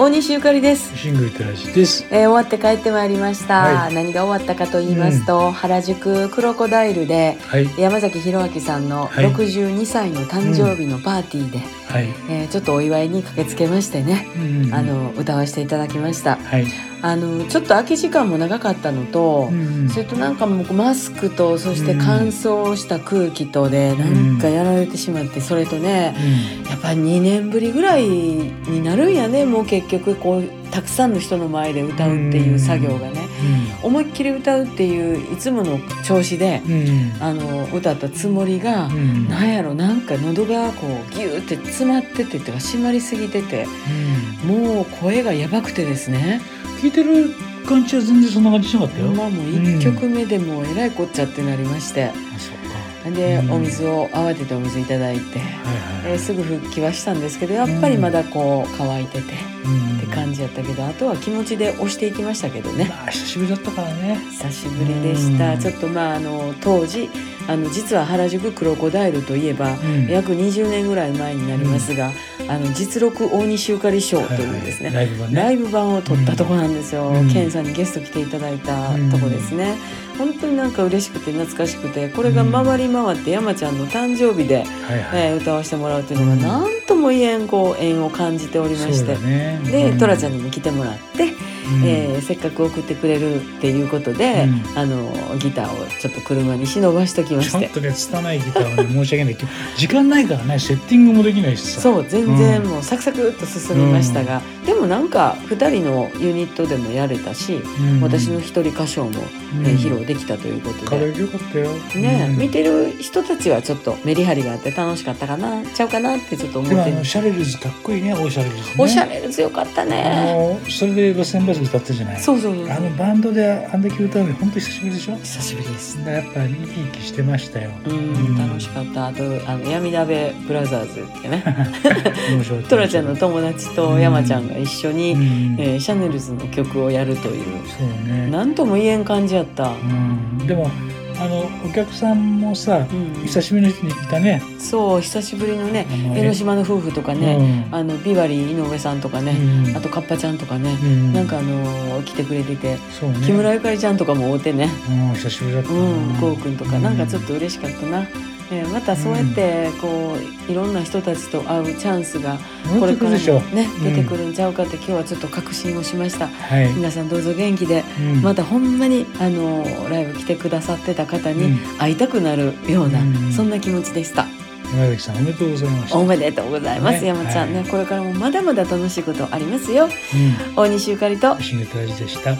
大西ゆかりです、シングルテラジです。えー終わって帰ってまいりました、はい。何が終わったかと言いますと、原宿クロコダイルではい。山崎弘明さんのはい。62歳の誕生日のパーティーで、はい。えーちょっとお祝いに駆けつけましてね、うんあ、の歌わせていただきました。はい。あのちょっと空き時間も長かったのと、うんそれとなんかもうマスクとそして乾燥した空気とでなんかやられてしまってそれとねやっぱり2年ぶりぐらいになるんやねもう結局こうたくさんの人の前で歌うっていう作業がね思いっきり歌うっていういつもの調子でうん。うん。あの歌ったつもりがう。ん。なんやろなんか喉がこうギューって詰まっててっていうか締まりすぎててうんもう声がやばくてですね聞いてる感じは全然そんな感じしなかったよ。まあもう1曲目でもうえらいこっちゃってなりまして。で、うん。お水を慌ててお水いただいて。えーすぐ復帰はしたんですけどやっぱりまだこう乾いてて、うん。って感じやったけどあとは気持ちで押していきましたけどね。まあ、久しぶりだったからね。久しぶりでした、うん。ちょっとまああの当時あの実は原宿クロコダイルといえば、うん。約20年ぐらい前になりますが、あの実録大西ゆかり賞というですね、はいはいライブ版を撮ったとこなんですよ、うん。ケンさんにゲスト来ていただいたとこですね、本当になんか嬉しくて懐かしくてこれが回り回って山ちゃんの誕生日で、はいはい。えー歌わせてもらうというのが何とも言えんこう縁を感じておりまして、ね。でトラちゃんに、にも来てもらって、うん。えーせっかく送ってくれるっていうことで、うん。あのギターをちょっと車に忍ばしときまして。ちょっとね、拙いギターをね、申し訳ないけど、時間ないからね、セッティングもできないしさ。そう全然うん。もうサクサクっと進みましたが、でもなんか2人のユニットでもやれたし、うん私の一人歌唱も、うんえー披露できたということで。可愛くよかったよ。ね、うん見てる人たちはちょっとメリハリがあって楽しかったかなちゃうかなってちょっと思ってシャレルズかっこいいね、オーシャレルズ、ね。おしゃれで強かったあねのそれで路線バス歌ったじゃない。そうそうあのバンドであんだけ歌うの本当久しぶりでしょ？久しぶりですやっぱ生き生きしてましたよ。うん楽しかったあとあの闇鍋ブラザーズってね。トラちゃんの友達と山ちゃんが一緒に、うん。えーシャネルズの曲をやるという。そうね。何とも言えん感じやった、うん、でもあのお客さんもさ、うん久しぶりの人にいたね。そう久しぶりのね江ノ島の夫婦とかね、うんあのビバリー井上さんとかね、うんあとカッパちゃんとかね、うんなんかあのー来てくれてて、ね。木村ゆかりちゃんとかも会うてねうん久しぶりだったな。うんこうくんとかなんかちょっと。と嬉しかったな、えーまたそうやってこういろんな人たちと会うチャンスがこれからも。ねうん出てくるんちゃうかって今日はちょっと確信をしましたはい。皆さんどうぞ元気でうんまたほんまにあのライブ来てくださってた方にうん会いたくなるような、うんそんな気持ちでした。山崎さんおめでとうございました。おめでとうございます、ね山ちゃんね、はいこれからもまだまだ楽しいことありますよ。うん。大西ゆかりとシングル大事でした。